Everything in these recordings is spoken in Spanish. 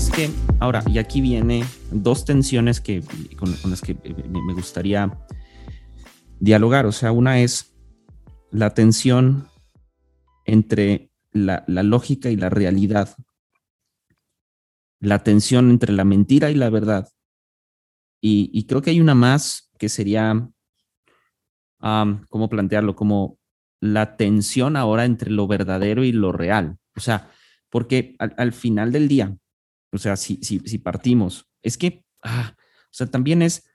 es que, ahora, y aquí viene dos tensiones que, con, las que me gustaría dialogar. O sea, una es la tensión entre la, lógica y la realidad, la tensión entre la mentira y la verdad. Y, creo que hay una más que sería, ¿cómo plantearlo? Como la tensión ahora entre lo verdadero y lo real. O sea, porque al, final del día, o sea, si, si, partimos, es que, ah, o sea, también es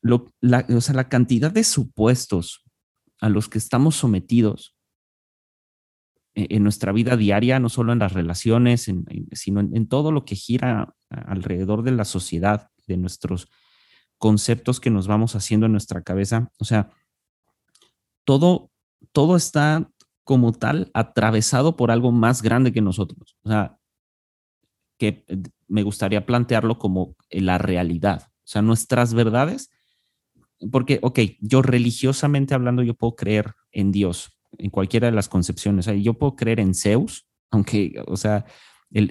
lo, la, o sea, la cantidad de supuestos a los que estamos sometidos e, en, nuestra vida diaria, no solo en las relaciones, sino en, todo lo que gira alrededor de la sociedad, de nuestros conceptos que nos vamos haciendo en nuestra cabeza. O sea, todo, todo está como tal atravesado por algo más grande que nosotros. O sea, que eh, me gustaría plantearlo como la realidad. O sea, nuestras verdades, porque, ok, yo religiosamente hablando, yo puedo creer en Dios, en cualquiera de las concepciones. O sea, yo puedo creer en Zeus, aunque, o sea, el,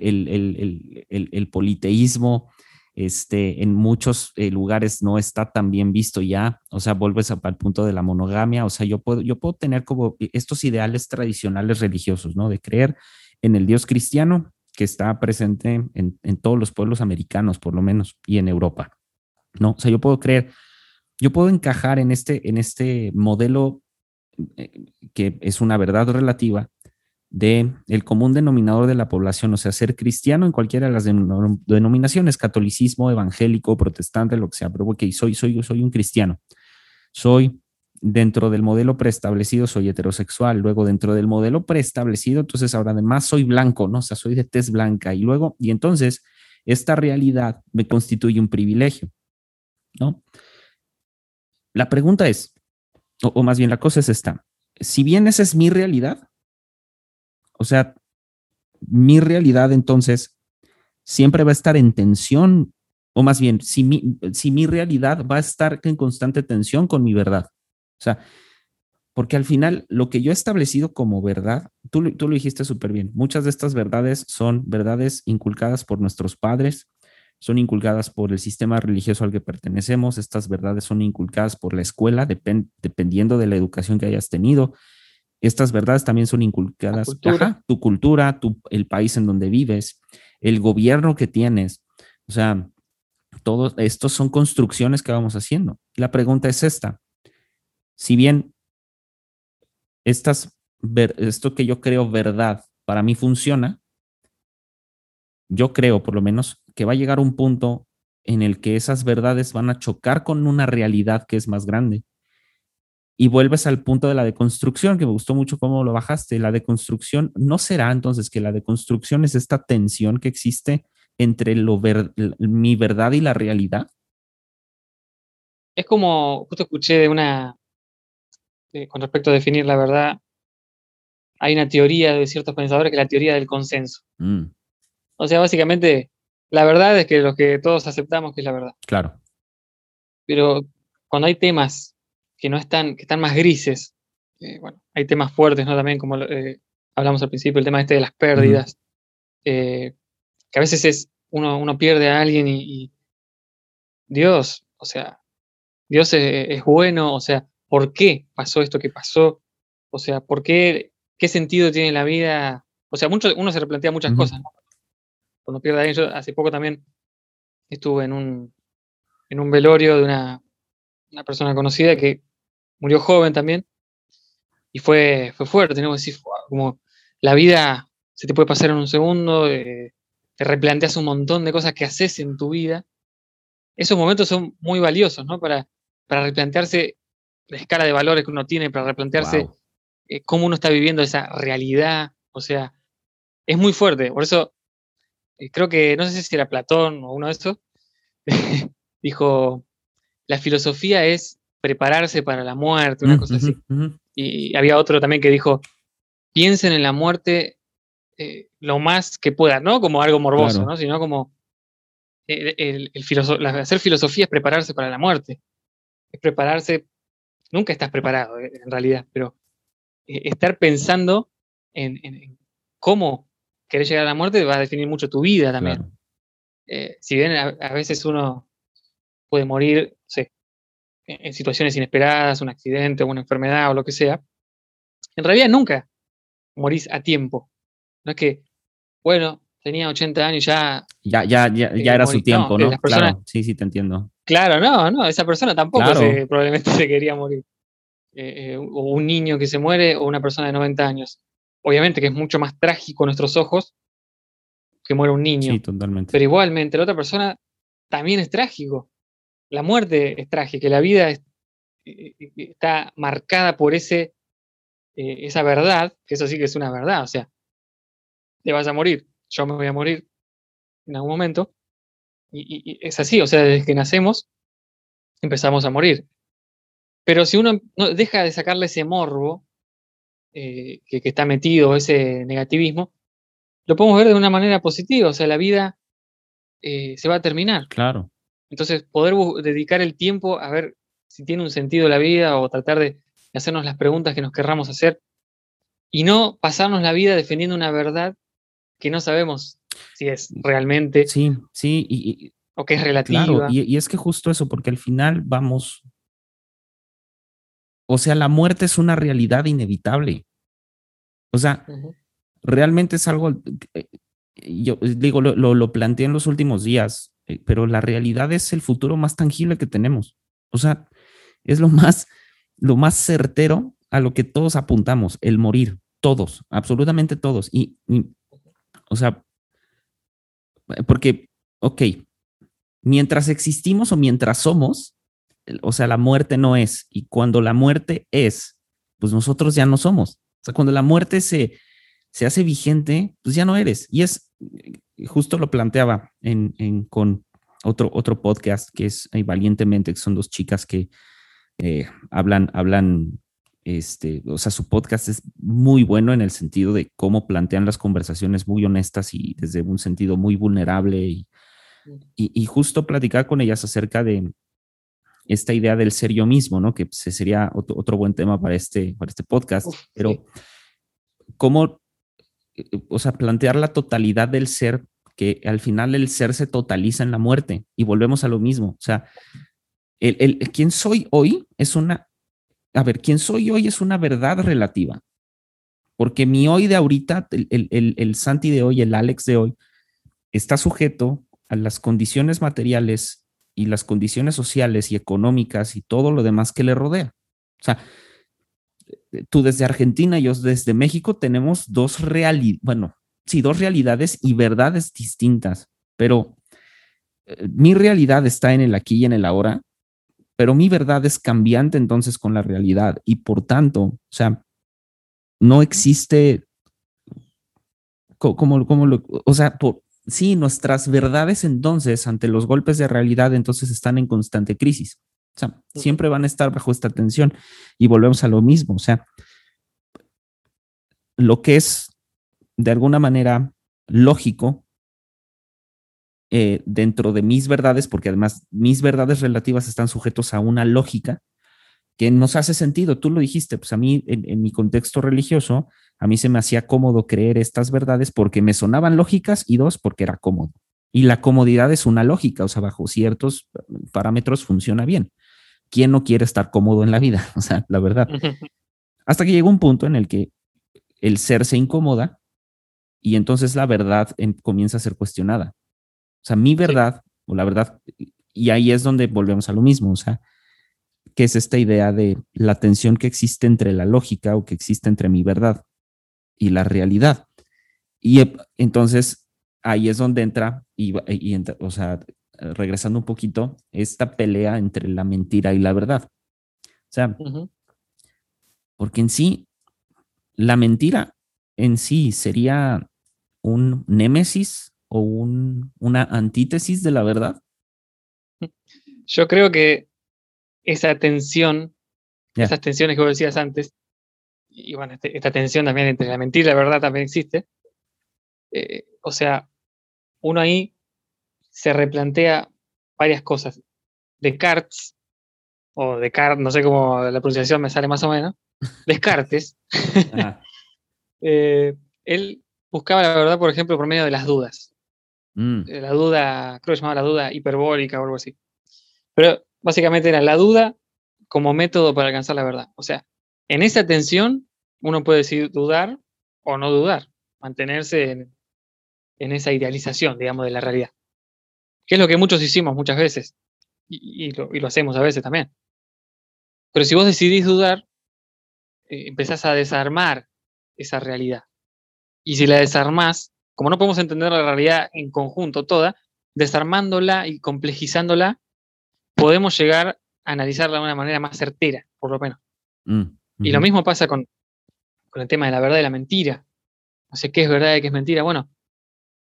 el politeísmo este, en muchos eh, lugares no está tan bien visto ya, o sea, vuelves al punto de la monogamia, o sea, yo puedo, yo puedo tener como estos ideales tradicionales religiosos, ¿no? De creer en el Dios cristiano que está presente en, todos los pueblos americanos, por lo menos, y en Europa, ¿no? O sea, yo puedo creer, yo puedo encajar en este, en este modelo eh, que es una verdad relativa, de el común denominador de la población, o sea, ser cristiano en cualquiera de las denominaciones, catolicismo, evangélico, protestante, lo que sea, pero ok, soy, soy, soy un cristiano. Soy dentro del modelo preestablecido, soy heterosexual, luego dentro del modelo preestablecido, entonces ahora además soy blanco, ¿no? O sea, soy de tez blanca y luego, y entonces esta realidad me constituye un privilegio, ¿no? La pregunta es, o, más bien la cosa es esta, si bien esa es mi realidad, o sea, mi realidad entonces siempre va a estar en tensión, o más bien, si mi, si mi realidad va a estar en constante tensión con mi verdad. O sea, porque al final lo que yo he establecido como verdad, tú, tú lo dijiste súper bien, muchas de estas verdades son verdades inculcadas por nuestros padres, son inculcadas por el sistema religioso al que pertenecemos, estas verdades son inculcadas por la escuela, dependiendo de la educación que hayas tenido, estas verdades también son inculcadas, tu cultura, tu, el país en donde vives, el gobierno que tienes. O sea, todos estos son construcciones que vamos haciendo. La pregunta es esta. Si bien estas, esto que yo creo verdad para mí funciona, yo creo por lo menos que va a llegar un punto en el que esas verdades van a chocar con una realidad que es más grande y vuelves al punto de la deconstrucción, que me gustó mucho cómo lo bajaste. La deconstrucción no será entonces que la deconstrucción es esta tensión que existe entre lo mi verdad y la realidad. Es como, justo escuché de una, con respecto a definir la verdad, hay una teoría de ciertos pensadores que es la teoría del consenso. Mm. O sea, básicamente, la verdad es que lo que todos aceptamos que es la verdad. Claro. Pero cuando hay temas que no están, que están más grises. Eh, bueno, hay temas fuertes, ¿no? También, como eh, hablamos al principio, el tema este de las pérdidas. Eh, que a veces es, uno, uno pierde a alguien y, Dios, o sea, Dios es, bueno, o sea, ¿por qué pasó esto que pasó? O sea, ¿por qué, qué sentido tiene la vida? O sea, mucho, uno se replantea muchas cosas, Cuando pierde a alguien, yo hace poco también estuve en un, en un velorio de una, una persona conocida que murió joven también. Y fue, fue fuerte, ¿no? Decir, como la vida se te puede pasar en un segundo, eh, te replanteas un montón de cosas que haces en tu vida. Esos momentos son muy valiosos, ¿no? Para, para replantearse la escala de valores que uno tiene, para replantearse eh, cómo uno está viviendo esa realidad. O sea, es muy fuerte. Por eso, eh, creo que, no sé si era Platón o uno de esos, dijo, la filosofía es prepararse para la muerte, una cosa así. Y había otro también que dijo, piensen en la muerte eh, lo más que puedan, no como algo morboso, ¿no? sino como el, hacer filosofía es prepararse para la muerte. Es prepararse, nunca estás preparado en realidad, pero eh, estar pensando en, cómo querer llegar a la muerte va a definir mucho tu vida también. Eh, si bien a, veces uno puede morir, en, situaciones inesperadas, un accidente, una enfermedad o lo que sea, en realidad nunca morís a tiempo. No es que, bueno, tenía 80 años ya. Ya, ya, ya, era su tiempo, ¿no? claro, sí, sí, te entiendo. Claro, no, no, esa persona tampoco probablemente se quería morir. Eh, eh, o un niño que se muere o una persona de 90 años. Obviamente que es mucho más trágico a nuestros ojos que muera un niño. Sí, totalmente. Pero igualmente la otra persona también es trágico. La muerte es trágica, la vida eh, está marcada por ese, esa verdad, que eso sí que es una verdad, o sea, te vas a morir, yo me voy a morir en algún momento, y es así, o sea, desde que nacemos empezamos a morir. Pero si uno no deja de sacarle ese morbo eh, que, está metido, ese negativismo, lo podemos ver de una manera positiva. O sea, la vida eh, se va a terminar. Claro. Entonces, poder dedicar el tiempo a ver si tiene un sentido la vida o tratar de hacernos las preguntas que nos querramos hacer y no pasarnos la vida defendiendo una verdad que no sabemos si es realmente. Sí, sí. Y, o que es relativa. Claro, y, es que justo eso, porque al final vamos o sea, la muerte es una realidad inevitable. O sea, realmente es algo, eh, yo digo, lo, lo, planteé en los últimos días, eh, pero la realidad es el futuro más tangible que tenemos. O sea, es lo más, lo más certero a lo que todos apuntamos, el morir, todos, absolutamente todos. Y, o sea, porque, ok, mientras existimos o mientras somos, o sea, la muerte no es. Y cuando la muerte es, pues nosotros ya no somos. O sea, cuando la muerte se, se hace vigente, pues ya no eres. Y es, justo lo planteaba en, con otro, otro podcast que es Valientemente, que son dos chicas que eh, hablan, hablan, este, o sea, su podcast es muy bueno en el sentido de cómo plantean las conversaciones muy honestas y desde un sentido muy vulnerable. Y, y justo platicar con ellas acerca de, esta idea del ser yo mismo, ¿no? Que sería otro, buen tema para este, para este podcast, pero cómo, o sea, plantear la totalidad del ser, que al final el ser se totaliza en la muerte y volvemos a lo mismo, o sea, el, el, quién soy hoy es una, a ver, quién soy hoy es una verdad relativa, porque mi hoy de ahorita, el, el, el Santi de hoy, el Alex de hoy, está sujeto a las condiciones materiales y las condiciones sociales y económicas y todo lo demás que le rodea. O sea, tú desde Argentina y yo desde México tenemos dos realidades, bueno, sí, dos realidades y verdades distintas, pero eh, mi realidad está en el aquí y en el ahora, pero mi verdad es cambiante entonces con la realidad y por tanto, o sea, no existe como, como, lo, o sea, por, sí, nuestras verdades entonces ante los golpes de realidad entonces están en constante crisis. O sea, siempre van a estar bajo esta tensión y volvemos a lo mismo. O sea, lo que es de alguna manera lógico eh, dentro de mis verdades, porque además mis verdades relativas están sujetos a una lógica que nos hace sentido. Tú lo dijiste, pues a mí en mi contexto religioso, a mí se me hacía cómodo creer estas verdades porque me sonaban lógicas y dos, porque era cómodo. Y la comodidad es una lógica, o sea, bajo ciertos parámetros funciona bien. ¿Quién no quiere estar cómodo en la vida? O sea, la verdad. Hasta que llega un punto en el que el ser se incomoda y entonces la verdad comienza a ser cuestionada. O sea, mi verdad, o la verdad, y ahí es donde volvemos a lo mismo, o sea, que es esta idea de la tensión que existe entre la lógica o que existe entre mi verdad y la realidad. Y entonces ahí es donde entra, y, o sea, regresando un poquito, esta pelea entre la mentira y la verdad. O sea, porque en sí, la mentira en sí sería un némesis o un, una antítesis de la verdad. Yo creo que esa tensión, esas tensiones que vos decías antes, y bueno, este, esta tensión también entre la mentira y la verdad también existe. Eh, o sea, uno ahí se replantea varias cosas. Descartes, o Descartes, no sé cómo la pronunciación me sale más o menos, Descartes, eh, él buscaba la verdad, por ejemplo, por medio de las dudas. Mm, Eh, La duda, creo que se llamaba la duda hiperbólica o algo así. Pero básicamente era la duda como método para alcanzar la verdad. O sea, en esa tensión uno puede decidir dudar o no dudar, mantenerse en, en esa idealización, digamos, de la realidad. Que es lo que muchos hicimos muchas veces y, lo, y lo hacemos a veces también. Pero si vos decidís dudar, eh, empezás a desarmar esa realidad. Y si la desarmás, como no podemos entender la realidad en conjunto toda, desarmándola y complejizándola, podemos llegar a analizarla de una manera más certera, por lo menos. mm, Y lo mismo pasa con, con el tema de la verdad y la mentira. No sé qué es verdad y qué es mentira. Bueno,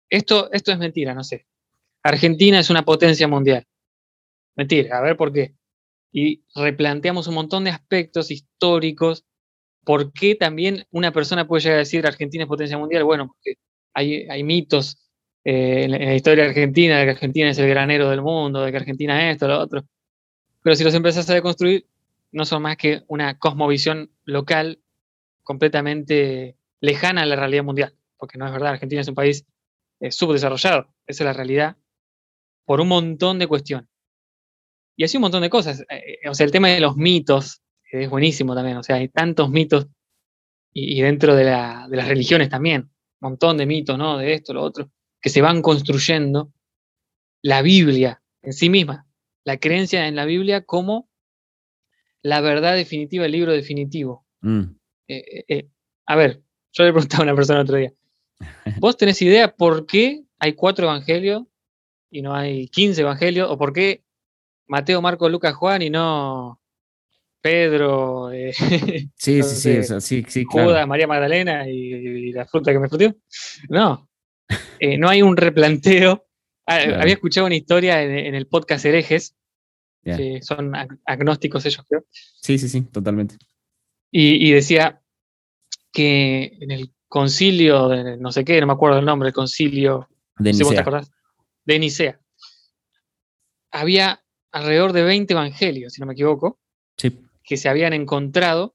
esto, esto es mentira, no sé. Argentina es una potencia mundial. Mentira, a ver por qué. Y replanteamos un montón de aspectos históricos. ¿Por qué también una persona puede llegar a decir Argentina es potencia mundial? Bueno, porque hay, mitos eh, en, la, historia argentina de que Argentina es el granero del mundo, de que Argentina es esto, lo otro. Pero si los empezás a deconstruir, no son más que una cosmovisión local completamente lejana a la realidad mundial. Porque no es verdad, Argentina es un país eh, subdesarrollado. Esa es la realidad por un montón de cuestiones. Y así un montón de cosas. Eh, o sea, el tema de los mitos es buenísimo también. O sea, hay tantos mitos y, dentro de, las religiones también. Montón de mitos, ¿no? De esto, lo otro, que se van construyendo. La Biblia en sí misma, la creencia en la Biblia como la verdad definitiva, el libro definitivo. Mm. Eh, eh, a ver, yo le preguntaba a una persona el otro día, ¿vos tenés idea por qué hay cuatro evangelios y no hay 15 evangelios? ¿O por qué Mateo, Marco, Lucas, Juan y no Pedro, eh, Sí, sí, sí, sé, o sea, sí, sí, Judas, claro. María Magdalena y, y la fruta que me frutió? No, Eh, no hay un replanteo. Ah, Claro. Había escuchado una historia en, en el podcast Herejes, que son ag- agnósticos ellos, creo. Sí, sí, sí, totalmente. Y, y decía que en el concilio, de no sé qué, no me acuerdo el nombre, el concilio, De si vos te Nicea. acordás, de Nicea, había alrededor de 20 evangelios, si no me equivoco, Sí. Que se habían encontrado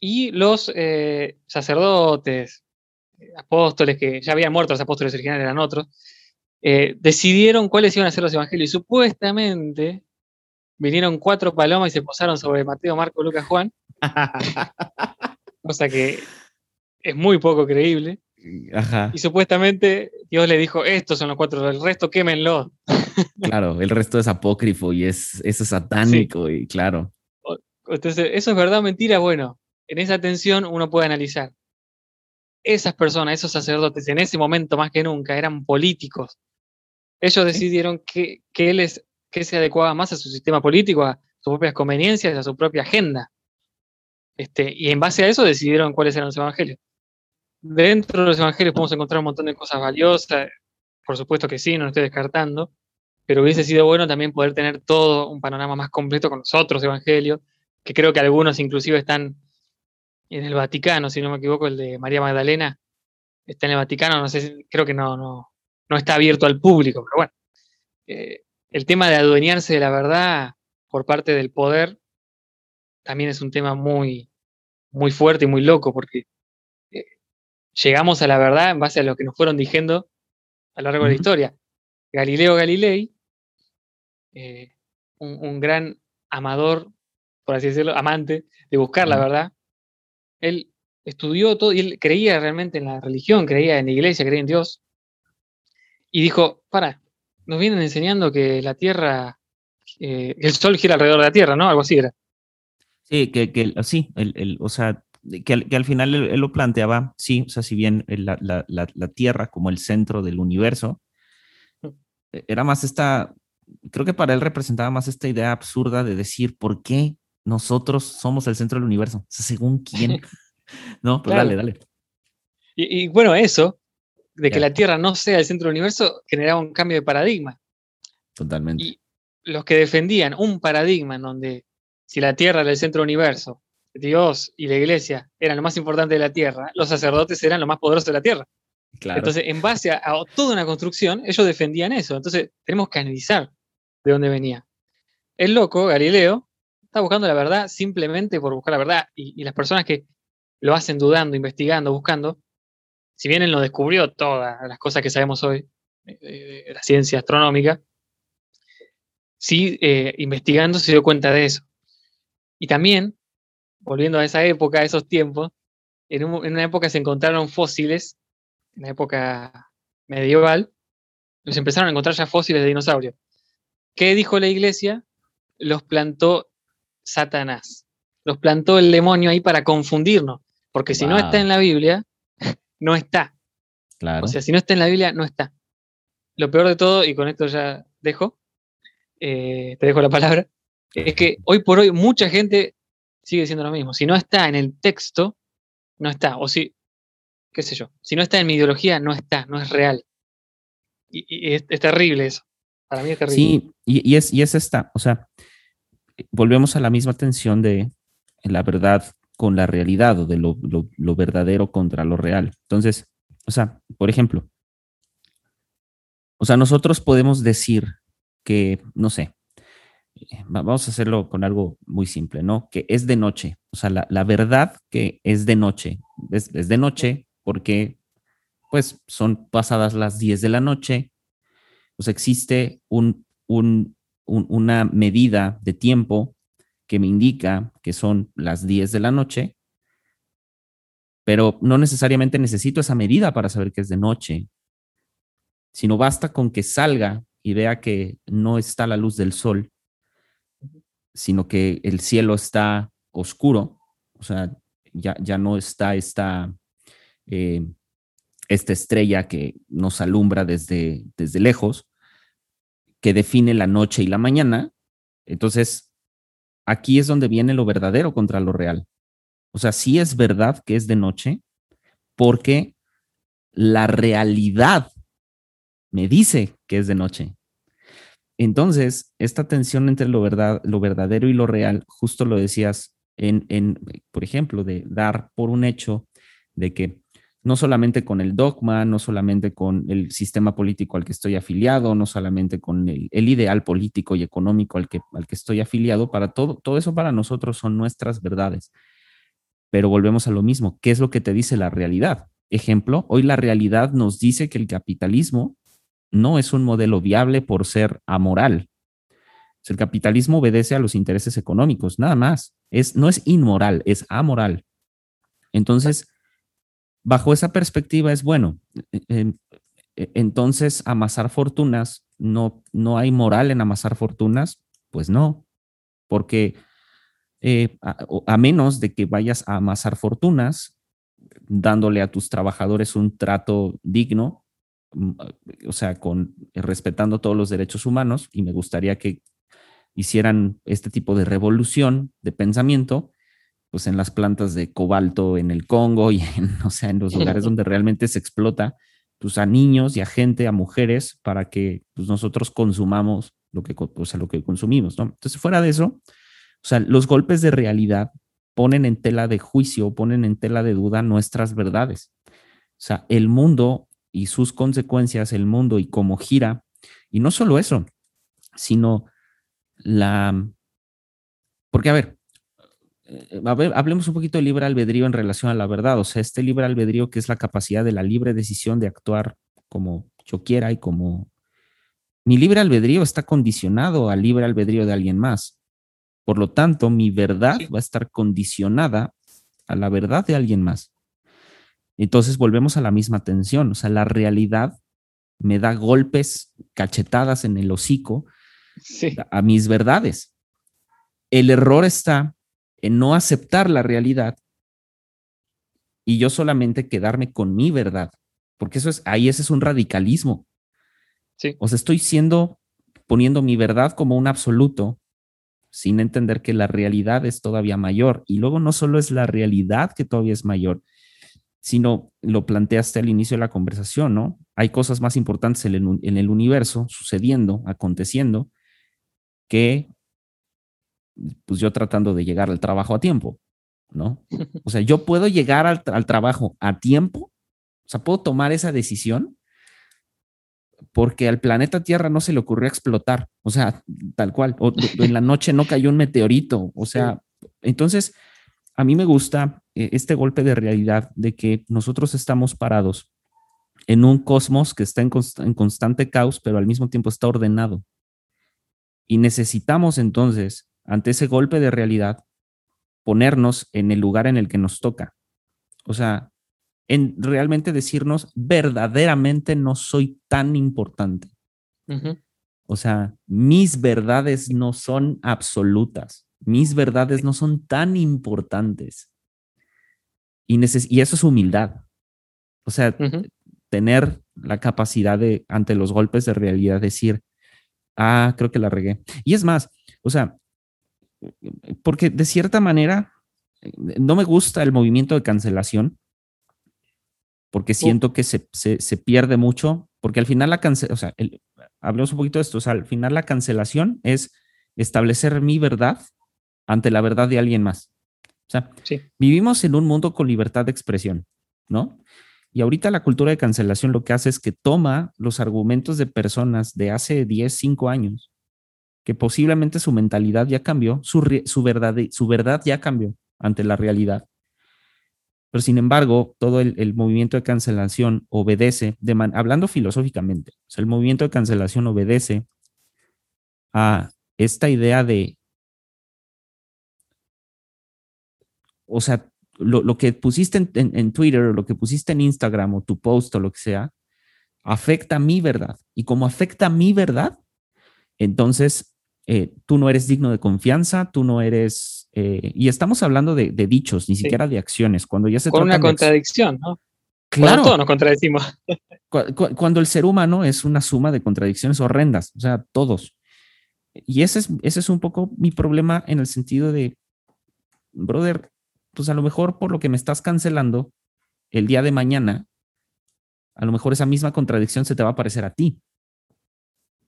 y los eh, sacerdotes, apóstoles, que ya habían muerto los apóstoles originales, eran otros, eh, decidieron cuáles iban a ser los evangelios. Y supuestamente vinieron cuatro palomas y se posaron sobre Mateo, Marco, Lucas, Juan, cosa que es muy poco creíble. Ajá, Y supuestamente Dios le dijo, estos son los cuatro, el resto quémenlos. claro, el resto es apócrifo y es, eso es satánico y claro. Entonces, ¿eso es verdad o mentira? Bueno, en esa tensión uno puede analizar. Esas personas, esos sacerdotes, en ese momento más que nunca, eran políticos. Ellos decidieron que, que, les, que se adecuaba más a su sistema político, a sus propias conveniencias, a su propia agenda. Este, y en base a eso decidieron cuáles eran los evangelios. Dentro de los evangelios podemos encontrar un montón de cosas valiosas, por supuesto que sí, no lo estoy descartando, pero hubiese sido bueno también poder tener todo un panorama más completo con los otros evangelios, que creo que algunos inclusive están en el Vaticano, si no me equivoco, el de María Magdalena está en el Vaticano, no sé, creo que no, no, no está abierto al público, pero bueno. Eh, el tema de adueñarse de la verdad por parte del poder también es un tema muy, muy fuerte y muy loco, porque eh, llegamos a la verdad en base a lo que nos fueron diciendo a lo largo de la historia. Galileo Galilei, eh, un, un gran amador, por así decirlo, amante de buscar la verdad, él estudió todo y él creía realmente en la religión, creía en la iglesia, creía en Dios. Y dijo, para, nos vienen enseñando que la Tierra, eh, el Sol gira alrededor de la Tierra, ¿no? Algo así era. Sí, que, que sí, el, el- o sea, que al, que al final él, él lo planteaba, sí, o sea, si bien el- la, la- la- la Tierra como el centro del universo, eh, era más esta, creo que para él representaba más esta idea absurda de decir, ¿por qué nosotros somos el centro del universo? O sea, según quién, ¿no? Claro. dale, dale. Y, y bueno, eso, de que la Tierra no sea el centro del universo, generaba un cambio de paradigma. Totalmente. Y los que defendían un paradigma en donde si la Tierra era el centro del universo, Dios y la Iglesia eran lo más importante de la Tierra, los sacerdotes eran lo más poderoso de la Tierra. claro. Entonces, en base a, a toda una construcción, ellos defendían eso. Entonces, tenemos que analizar de dónde venía. El loco, Galileo, está buscando la verdad simplemente por buscar la verdad. Y, las personas que lo hacen dudando, investigando, buscando, si bien él no descubrió todas las cosas que sabemos hoy de, la ciencia astronómica, sí eh, investigando se dio cuenta de eso. Y también, volviendo a esa época, a esos tiempos, en, en una época se encontraron fósiles, en la época medieval, se empezaron a encontrar ya fósiles de dinosaurios. ¿Qué dijo la iglesia? Los plantó Satanás. Los plantó el demonio ahí para confundirnos. Porque si no está en la Biblia, no está. Claro. O sea, si no está en la Biblia, no está. Lo peor de todo, y con esto ya dejo, eh, te dejo la palabra, es que hoy por hoy mucha gente sigue diciendo lo mismo. Si no está en el texto, no está. O si, qué sé yo, si no está en mi ideología, no está, no es real. Y, es, terrible eso. Para mí es terrible. Sí, y, es, y es esta, o sea, volvemos a la misma tensión de la verdad con la realidad o de lo, verdadero contra lo real. Entonces, o sea, por ejemplo, o sea, nosotros podemos decir que, no sé, vamos a hacerlo con algo muy simple, ¿no? Que es de noche. O sea, la, verdad que es de noche. Es, es, de noche porque, pues, son pasadas las 10 de la noche. Pues existe un, un, una medida de tiempo que me indica que son las 10 de la noche, pero no necesariamente necesito esa medida para saber que es de noche, sino basta con que salga y vea que no está la luz del sol, sino que el cielo está oscuro, o sea, ya, ya no está esta, eh, esta estrella que nos alumbra desde, desde lejos, que define la noche y la mañana. Entonces, aquí es donde viene lo verdadero contra lo real. O sea, sí es verdad que es de noche, porque la realidad me dice que es de noche. Entonces, esta tensión entre lo, verdad, lo verdadero y lo real, justo lo decías en, en, por ejemplo, de dar por un hecho de que no solamente con el dogma, no solamente con el sistema político al que estoy afiliado, no solamente con el, ideal político y económico al que, al que estoy afiliado, para todo, todo eso para nosotros son nuestras verdades. Pero volvemos a lo mismo, ¿qué es lo que te dice la realidad? Ejemplo, hoy la realidad nos dice que el capitalismo no es un modelo viable por ser amoral. El capitalismo obedece a los intereses económicos, nada más. Es, no es inmoral, es amoral. Entonces, bajo esa perspectiva es bueno. E, e, entonces, amasar fortunas, no, no hay moral en amasar fortunas, pues no, porque eh, a, menos de que vayas a amasar fortunas, dándole a tus trabajadores un trato digno, mm, o sea, con respetando todos los derechos humanos, y me gustaría que hicieran este tipo de revolución de pensamiento, pues en las plantas de cobalto en el Congo y en, o sea, en los lugares donde realmente se explota pues a niños y a gente, a mujeres, para que pues, nosotros consumamos lo que, o sea, lo que consumimos, ¿no? Entonces, fuera de eso, o sea, los golpes de realidad ponen en tela de juicio, ponen en tela de duda nuestras verdades. O sea, el mundo y sus consecuencias, el mundo y cómo gira, y no solo eso, sino la... Porque, a ver, hablemos un poquito de libre albedrío en relación a la verdad. O sea, este libre albedrío que es la capacidad de la libre decisión de actuar como yo quiera y como mi libre albedrío está condicionado al libre albedrío de alguien más. Por lo tanto, mi verdad va a estar condicionada a la verdad de alguien más. Entonces volvemos a la misma tensión. O sea, la realidad me da golpes, cachetadas en el hocico a mis verdades. El error está en no aceptar la realidad y yo solamente quedarme con mi verdad, porque eso es, ahí ese es un radicalismo. Sí. O sea, estoy siendo, poniendo mi verdad como un absoluto, sin entender que la realidad es todavía mayor. Y luego no solo es la realidad que todavía es mayor, sino lo planteaste al inicio de la conversación, ¿no? Hay cosas más importantes en el, en el universo sucediendo, aconteciendo, que pues yo tratando de llegar al trabajo a tiempo, ¿no? O sea, yo puedo llegar al, trabajo a tiempo, o sea, puedo tomar esa decisión porque al planeta Tierra no se le ocurrió explotar, o sea, tal cual, o, en la noche no cayó un meteorito, o sea, entonces a mí me gusta eh, este golpe de realidad de que nosotros estamos parados en un cosmos que está en, en constante caos, pero al mismo tiempo está ordenado. Y necesitamos entonces, ante ese golpe de realidad, ponernos en el lugar en el que nos toca. O sea, en realmente decirnos, verdaderamente no soy tan importante. O sea, mis verdades no son absolutas, mis verdades no son tan importantes. Y, y eso es humildad. O sea, tener la capacidad de, ante los golpes de realidad, decir, ah, creo que la regué. Y es más, o sea, porque de cierta manera no me gusta el movimiento de cancelación, porque siento que se, pierde mucho, porque al final la cancelación, o sea, hablemos un poquito de esto, o sea, al final la cancelación es establecer mi verdad ante la verdad de alguien más. O sea, vivimos en un mundo con libertad de expresión, ¿no? Y ahorita la cultura de cancelación lo que hace es que toma los argumentos de personas de hace 10, 5 años, posiblemente su mentalidad ya cambió, su, verdad, su verdad ya cambió ante la realidad. Pero sin embargo, todo el, movimiento de cancelación obedece, hablando filosóficamente, el movimiento de cancelación obedece a esta idea de, o sea, lo, que pusiste en, en, Twitter o lo que pusiste en Instagram o tu post o lo que sea, afecta mi verdad. Y como afecta mi verdad, entonces eh, tú no eres digno de confianza, tú no eres... Eh, y estamos hablando de, dichos, ni siquiera de acciones. Cuando ya se Con una contradicción, ¿no? Claro. todos nos contradecimos. cuando el ser humano es una suma de contradicciones horrendas, o sea, todos. Y ese es, ese es un poco mi problema en el sentido de, brother, pues a lo mejor por lo que me estás cancelando el día de mañana, a lo mejor esa misma contradicción se te va a parecer a ti.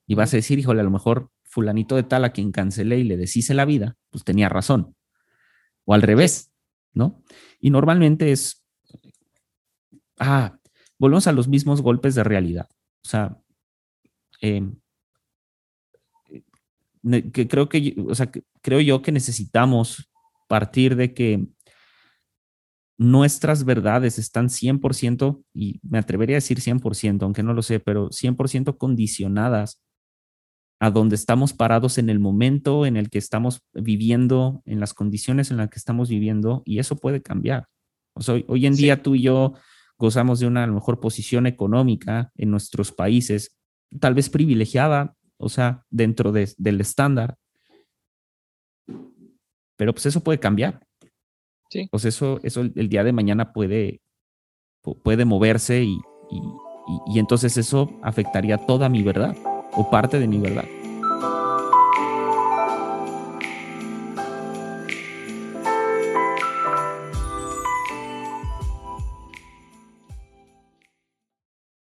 Y vas a decir, híjole, a lo mejor fulanito de tal a quien cancelé y le deshice la vida, pues tenía razón. O al revés, ¿no? Y normalmente es, ah, volvemos a los mismos golpes de realidad. O sea, em, que creo que, o sea, creo yo que necesitamos partir de que nuestras verdades están 100%, y me atrevería a decir 100%, aunque no lo sé, pero 100% condicionadas a donde estamos parados en el momento en el que estamos viviendo, en las condiciones en las que estamos viviendo, y eso puede cambiar. O sea, hoy, en día tú y yo gozamos de una mejor posición económica en nuestros países, tal vez privilegiada, o sea, dentro del estándar. Pero pues eso puede cambiar. Pues eso, eso el, día de mañana puede, puede moverse y, y, y entonces eso afectaría toda mi verdad o parte de mi verdad.